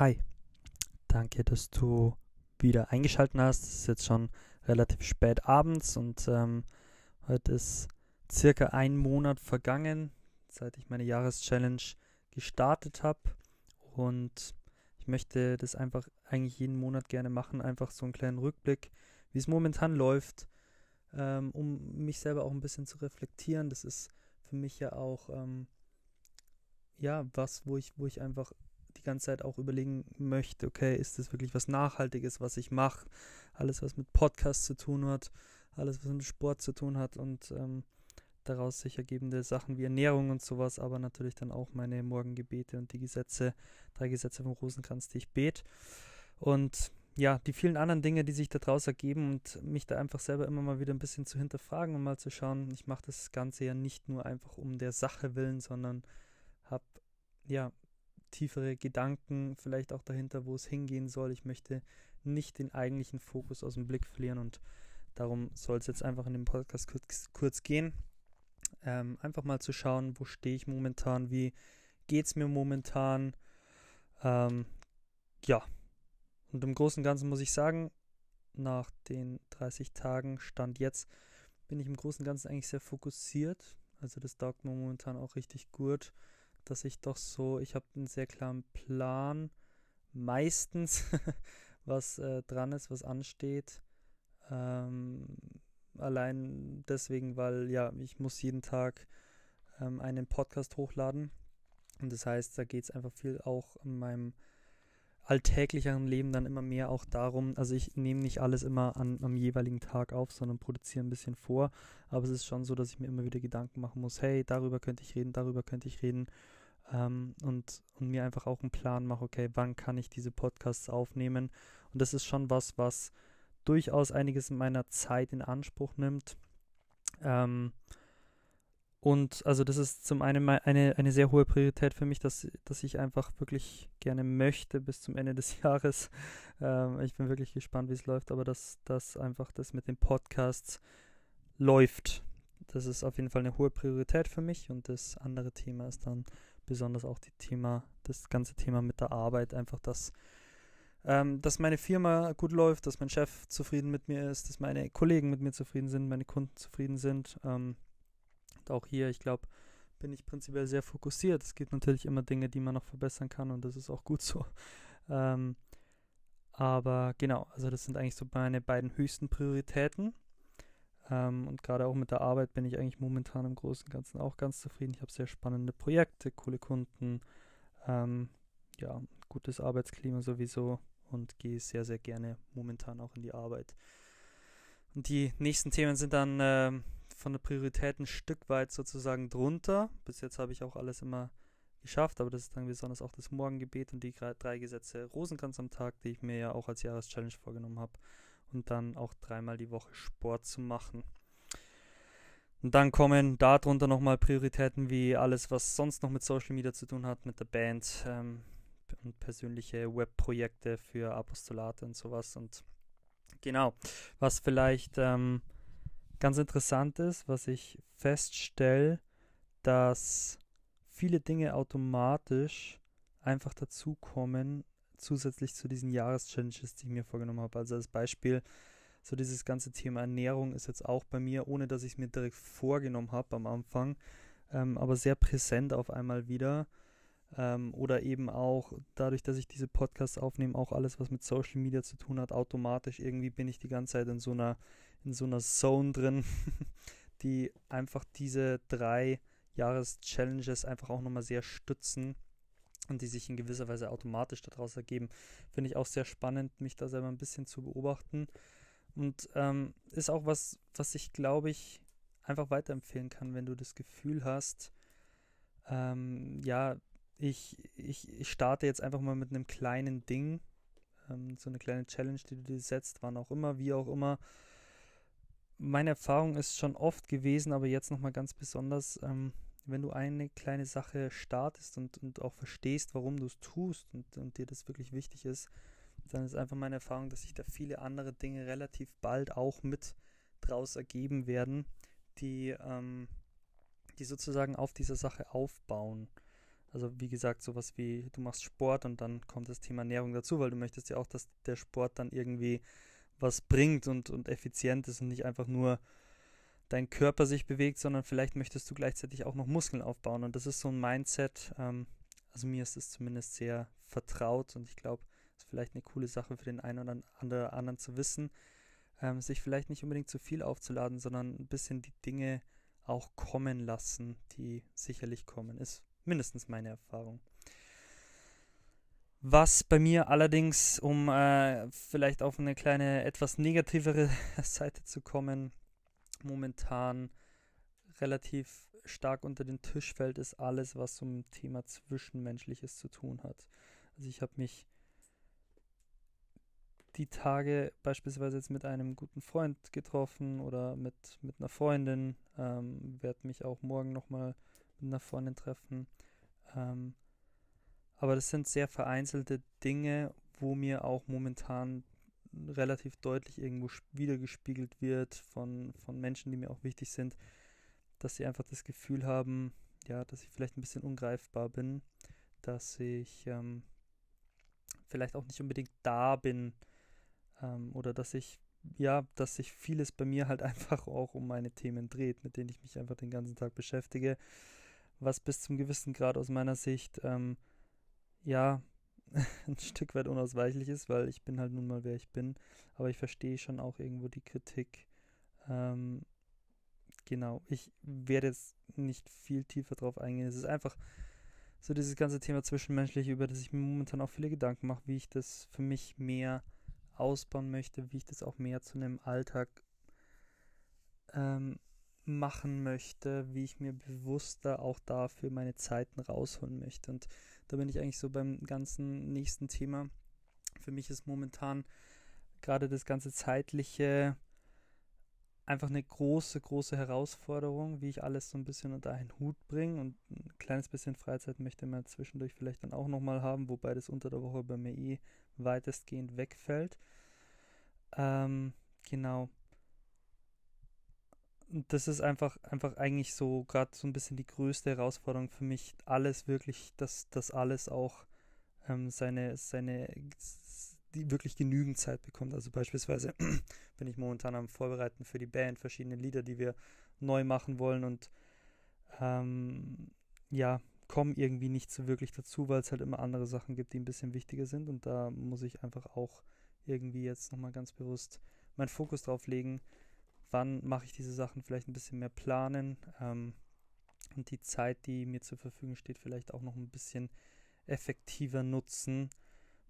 Hi, danke, dass du wieder eingeschaltet hast. Es ist jetzt schon relativ spät abends und ähm, heute ist circa ein Monat vergangen, seit ich meine Jahreschallenge gestartet habe. Und ich möchte das einfach eigentlich jeden Monat gerne machen, einfach so einen kleinen Rückblick, wie es momentan läuft, ähm, um mich selber auch ein bisschen zu reflektieren. Das ist für mich ja auch ähm, ja was, wo ich, wo ich einfach die ganze Zeit auch überlegen möchte, okay, ist das wirklich was Nachhaltiges, was ich mache? Alles, was mit Podcast zu tun hat, alles, was mit Sport zu tun hat und ähm, daraus sich ergebende Sachen wie Ernährung und sowas, aber natürlich dann auch meine Morgengebete und die Gesetze, drei Gesetze vom Rosenkranz, die ich bete. Und ja, die vielen anderen Dinge, die sich daraus ergeben und mich da einfach selber immer mal wieder ein bisschen zu hinterfragen und mal zu schauen, ich mache das Ganze ja nicht nur einfach um der Sache willen, sondern habe ja tiefere Gedanken vielleicht auch dahinter, wo es hingehen soll. Ich möchte nicht den eigentlichen Fokus aus dem Blick verlieren und darum soll es jetzt einfach in dem Podcast kurz, kurz gehen. Ähm, einfach mal zu schauen, wo stehe ich momentan, wie geht es mir momentan. Ähm, ja, und im Großen und Ganzen muss ich sagen, nach den 30 Tagen Stand jetzt bin ich im Großen und Ganzen eigentlich sehr fokussiert. Also das taugt mir momentan auch richtig gut dass ich doch so, ich habe einen sehr klaren Plan, meistens, was äh, dran ist, was ansteht. Ähm, allein deswegen, weil ja, ich muss jeden Tag ähm, einen Podcast hochladen. Und das heißt, da geht es einfach viel auch in meinem alltäglicheren Leben dann immer mehr auch darum, also ich nehme nicht alles immer an, am jeweiligen Tag auf, sondern produziere ein bisschen vor. Aber es ist schon so, dass ich mir immer wieder Gedanken machen muss, hey, darüber könnte ich reden, darüber könnte ich reden ähm, und, und mir einfach auch einen Plan mache, okay, wann kann ich diese Podcasts aufnehmen. Und das ist schon was, was durchaus einiges meiner Zeit in Anspruch nimmt. Ähm, und also das ist zum einen eine, eine sehr hohe Priorität für mich, dass, dass ich einfach wirklich gerne möchte bis zum Ende des Jahres. Ähm, ich bin wirklich gespannt, wie es läuft, aber dass, dass einfach das mit den Podcasts läuft. Das ist auf jeden Fall eine hohe Priorität für mich. Und das andere Thema ist dann besonders auch die Thema, das ganze Thema mit der Arbeit, einfach dass, ähm, dass meine Firma gut läuft, dass mein Chef zufrieden mit mir ist, dass meine Kollegen mit mir zufrieden sind, meine Kunden zufrieden sind. Ähm, und auch hier, ich glaube, bin ich prinzipiell sehr fokussiert. Es gibt natürlich immer Dinge, die man noch verbessern kann und das ist auch gut so. Ähm, aber genau, also das sind eigentlich so meine beiden höchsten Prioritäten. Ähm, und gerade auch mit der Arbeit bin ich eigentlich momentan im Großen und Ganzen auch ganz zufrieden. Ich habe sehr spannende Projekte, coole Kunden, ähm, ja, gutes Arbeitsklima sowieso und gehe sehr, sehr gerne momentan auch in die Arbeit. Und die nächsten Themen sind dann äh, von der Priorität ein Stück weit sozusagen drunter. Bis jetzt habe ich auch alles immer geschafft, aber das ist dann besonders auch das Morgengebet und die drei Gesetze Rosenkranz am Tag, die ich mir ja auch als Jahreschallenge vorgenommen habe und dann auch dreimal die Woche Sport zu machen. Und dann kommen darunter nochmal Prioritäten wie alles, was sonst noch mit Social Media zu tun hat, mit der Band ähm, und persönliche Webprojekte für Apostolate und sowas. Und genau, was vielleicht ähm, ganz interessant ist, was ich feststelle, dass viele Dinge automatisch einfach dazukommen, zusätzlich zu diesen Jahreschallenges, die ich mir vorgenommen habe. Also als Beispiel, so dieses ganze Thema Ernährung ist jetzt auch bei mir, ohne dass ich es mir direkt vorgenommen habe am Anfang, ähm, aber sehr präsent auf einmal wieder. Ähm, oder eben auch dadurch, dass ich diese Podcasts aufnehme, auch alles, was mit Social Media zu tun hat, automatisch irgendwie bin ich die ganze Zeit in so einer, in so einer Zone drin, die einfach diese drei Jahres-Challenges einfach auch nochmal sehr stützen und die sich in gewisser Weise automatisch daraus ergeben. Finde ich auch sehr spannend, mich da selber ein bisschen zu beobachten. Und ähm, ist auch was, was ich glaube ich einfach weiterempfehlen kann, wenn du das Gefühl hast, ähm, ja, ich, ich, ich starte jetzt einfach mal mit einem kleinen Ding, ähm, so eine kleine Challenge, die du dir setzt, wann auch immer, wie auch immer. Meine Erfahrung ist schon oft gewesen, aber jetzt nochmal ganz besonders, ähm, wenn du eine kleine Sache startest und, und auch verstehst, warum du es tust und, und dir das wirklich wichtig ist, dann ist einfach meine Erfahrung, dass sich da viele andere Dinge relativ bald auch mit draus ergeben werden, die, ähm, die sozusagen auf dieser Sache aufbauen. Also wie gesagt, sowas wie du machst Sport und dann kommt das Thema Ernährung dazu, weil du möchtest ja auch, dass der Sport dann irgendwie was bringt und, und effizient ist und nicht einfach nur dein Körper sich bewegt, sondern vielleicht möchtest du gleichzeitig auch noch Muskeln aufbauen. Und das ist so ein Mindset, ähm, also mir ist es zumindest sehr vertraut und ich glaube, es ist vielleicht eine coole Sache für den einen oder anderen zu wissen, ähm, sich vielleicht nicht unbedingt zu viel aufzuladen, sondern ein bisschen die Dinge auch kommen lassen, die sicherlich kommen, ist mindestens meine Erfahrung. Was bei mir allerdings, um äh, vielleicht auf eine kleine, etwas negativere Seite zu kommen, momentan relativ stark unter den Tisch fällt, ist alles, was zum Thema Zwischenmenschliches zu tun hat. Also ich habe mich die Tage beispielsweise jetzt mit einem guten Freund getroffen oder mit, mit einer Freundin, ähm, werde mich auch morgen nochmal mit einer Freundin treffen. Ähm, aber das sind sehr vereinzelte Dinge, wo mir auch momentan relativ deutlich irgendwo wiedergespiegelt wird von, von Menschen, die mir auch wichtig sind, dass sie einfach das Gefühl haben, ja, dass ich vielleicht ein bisschen ungreifbar bin, dass ich ähm, vielleicht auch nicht unbedingt da bin ähm, oder dass ich, ja, dass sich vieles bei mir halt einfach auch um meine Themen dreht, mit denen ich mich einfach den ganzen Tag beschäftige, was bis zum gewissen Grad aus meiner Sicht, ähm, ja, ein Stück weit unausweichlich ist, weil ich bin halt nun mal, wer ich bin. Aber ich verstehe schon auch irgendwo die Kritik. Ähm, genau, ich werde jetzt nicht viel tiefer drauf eingehen. Es ist einfach so dieses ganze Thema Zwischenmenschliche, über das ich mir momentan auch viele Gedanken mache, wie ich das für mich mehr ausbauen möchte, wie ich das auch mehr zu einem Alltag ähm, machen möchte, wie ich mir bewusster auch dafür meine Zeiten rausholen möchte. Und da bin ich eigentlich so beim ganzen nächsten Thema. Für mich ist momentan gerade das ganze zeitliche einfach eine große, große Herausforderung, wie ich alles so ein bisschen unter einen Hut bringe und ein kleines bisschen Freizeit möchte man zwischendurch vielleicht dann auch nochmal haben, wobei das unter der Woche bei mir eh weitestgehend wegfällt. Ähm, genau das ist einfach, einfach eigentlich so gerade so ein bisschen die größte Herausforderung für mich, alles wirklich, dass das alles auch ähm, seine, seine die wirklich genügend Zeit bekommt. Also beispielsweise bin ich momentan am Vorbereiten für die Band verschiedene Lieder, die wir neu machen wollen und ähm, ja, kommen irgendwie nicht so wirklich dazu, weil es halt immer andere Sachen gibt, die ein bisschen wichtiger sind und da muss ich einfach auch irgendwie jetzt nochmal ganz bewusst meinen Fokus drauf legen, wann mache ich diese Sachen vielleicht ein bisschen mehr planen ähm, und die Zeit, die mir zur Verfügung steht, vielleicht auch noch ein bisschen effektiver nutzen,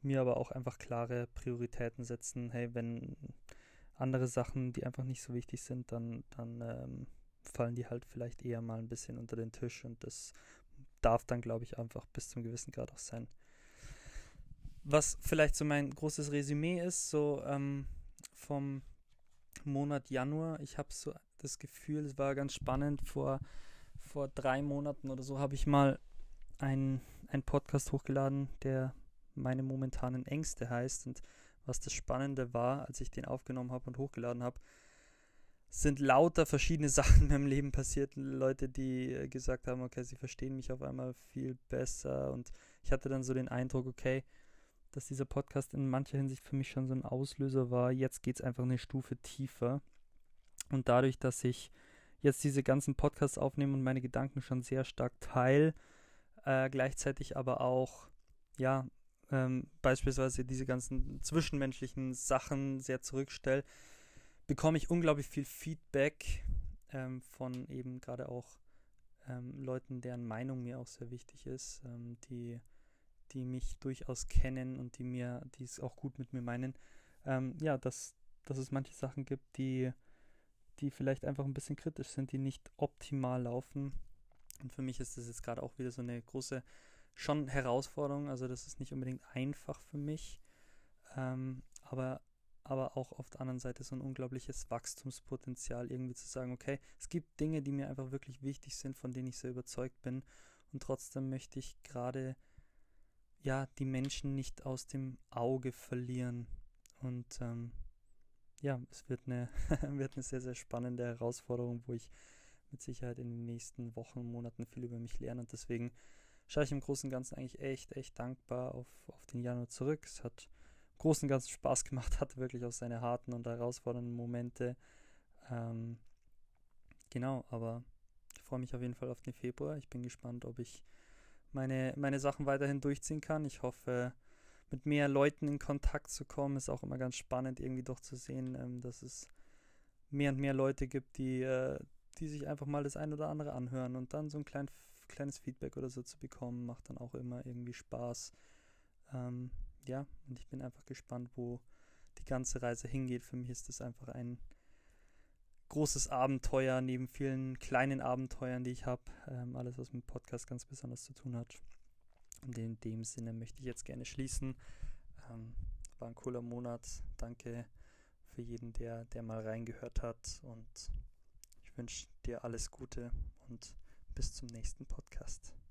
mir aber auch einfach klare Prioritäten setzen. Hey, wenn andere Sachen, die einfach nicht so wichtig sind, dann, dann ähm, fallen die halt vielleicht eher mal ein bisschen unter den Tisch und das darf dann, glaube ich, einfach bis zum gewissen Grad auch sein. Was vielleicht so mein großes Resümee ist, so ähm, vom Monat Januar. Ich habe so das Gefühl, es war ganz spannend. Vor, vor drei Monaten oder so habe ich mal einen Podcast hochgeladen, der meine momentanen Ängste heißt. Und was das Spannende war, als ich den aufgenommen habe und hochgeladen habe, sind lauter verschiedene Sachen in meinem Leben passiert. Leute, die äh, gesagt haben, okay, sie verstehen mich auf einmal viel besser. Und ich hatte dann so den Eindruck, okay, dass dieser Podcast in mancher Hinsicht für mich schon so ein Auslöser war. Jetzt geht es einfach eine Stufe tiefer. Und dadurch, dass ich jetzt diese ganzen Podcasts aufnehme und meine Gedanken schon sehr stark teile, äh, gleichzeitig aber auch, ja, ähm, beispielsweise diese ganzen zwischenmenschlichen Sachen sehr zurückstelle, bekomme ich unglaublich viel Feedback ähm, von eben gerade auch ähm, Leuten, deren Meinung mir auch sehr wichtig ist, ähm, die die mich durchaus kennen und die mir, die es auch gut mit mir meinen, ähm, ja, dass, dass es manche Sachen gibt, die, die vielleicht einfach ein bisschen kritisch sind, die nicht optimal laufen. Und für mich ist das jetzt gerade auch wieder so eine große schon Herausforderung. Also das ist nicht unbedingt einfach für mich, ähm, aber, aber auch auf der anderen Seite so ein unglaubliches Wachstumspotenzial, irgendwie zu sagen, okay, es gibt Dinge, die mir einfach wirklich wichtig sind, von denen ich sehr überzeugt bin. Und trotzdem möchte ich gerade ja, die Menschen nicht aus dem Auge verlieren. Und ähm, ja, es wird eine, wird eine sehr, sehr spannende Herausforderung, wo ich mit Sicherheit in den nächsten Wochen, Monaten viel über mich lerne. Und deswegen schaue ich im Großen und Ganzen eigentlich echt, echt dankbar auf, auf den Januar zurück. Es hat im Großen und Ganzen Spaß gemacht, hatte wirklich auch seine harten und herausfordernden Momente. Ähm, genau, aber ich freue mich auf jeden Fall auf den Februar. Ich bin gespannt, ob ich meine, meine Sachen weiterhin durchziehen kann. Ich hoffe, mit mehr Leuten in Kontakt zu kommen, ist auch immer ganz spannend, irgendwie doch zu sehen, ähm, dass es mehr und mehr Leute gibt, die, äh, die sich einfach mal das ein oder andere anhören und dann so ein klein, kleines Feedback oder so zu bekommen, macht dann auch immer irgendwie Spaß. Ähm, ja, und ich bin einfach gespannt, wo die ganze Reise hingeht. Für mich ist das einfach ein großes Abenteuer neben vielen kleinen Abenteuern, die ich habe. Ähm, alles, was mit Podcast ganz besonders zu tun hat. Und in dem Sinne möchte ich jetzt gerne schließen. Ähm, war ein cooler Monat. Danke für jeden, der, der mal reingehört hat. Und ich wünsche dir alles Gute und bis zum nächsten Podcast.